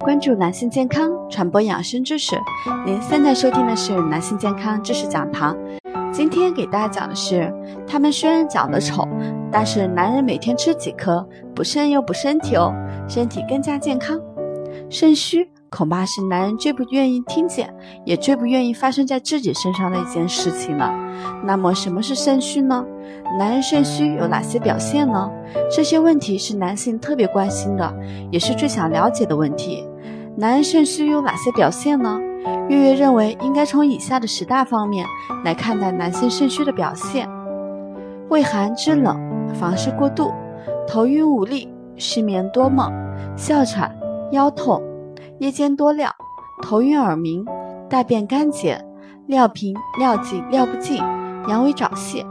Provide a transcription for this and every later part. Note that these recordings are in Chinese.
关注男性健康，传播养生知识。您现在收听的是男性健康知识讲堂。今天给大家讲的是，他们虽然长得丑，但是男人每天吃几颗，补肾又补身体哦，身体更加健康。肾虚恐怕是男人最不愿意听见，也最不愿意发生在自己身上的一件事情了。那么，什么是肾虚呢？男人肾虚有哪些表现呢？这些问题是男性特别关心的，也是最想了解的问题。男人肾虚有哪些表现呢？月月认为应该从以下的十大方面来看待男性肾虚的表现：畏寒肢冷、房事过度、头晕无力、失眠多梦、哮喘、腰痛、夜间多尿、头晕耳鸣、大便干结、尿频、尿急、尿不尽、阳痿早泄。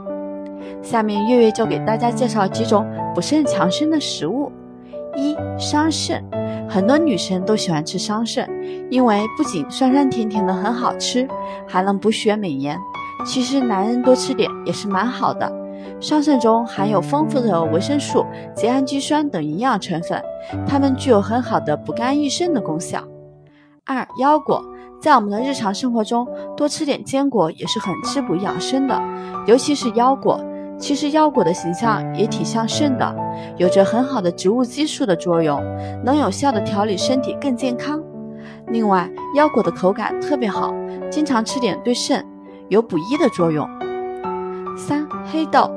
下面月月就给大家介绍几种补肾强身的食物。一、桑葚，很多女生都喜欢吃桑葚，因为不仅酸酸甜甜的很好吃，还能补血美颜。其实男人多吃点也是蛮好的。桑葚中含有丰富的维生素及氨基酸等营养成分，它们具有很好的补肝益肾的功效。二、腰果，在我们的日常生活中多吃点坚果也是很滋补养生的，尤其是腰果。其实腰果的形象也挺像肾的，有着很好的植物激素的作用，能有效的调理身体更健康。另外，腰果的口感特别好，经常吃点对肾有补益的作用。三、黑豆，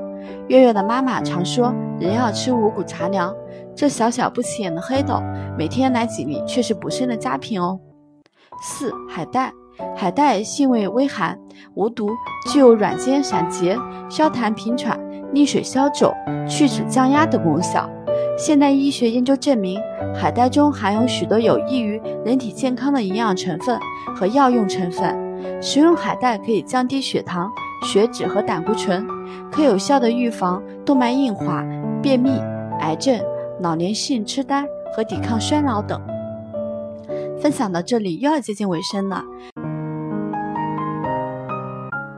月月的妈妈常说人要吃五谷杂粮，这小小不起眼的黑豆，每天来几粒却是补肾的佳品哦。四、海带。海带性味微寒，无毒，具有软坚散结、消痰平喘、利水消肿、去脂降压等功效。现代医学研究证明，海带中含有许多有益于人体健康的营养成分和药用成分。食用海带可以降低血糖、血脂和胆固醇，可有效的预防动脉硬化、便秘、癌症、老年性痴呆和抵抗衰老等。分享到这里又要接近尾声了。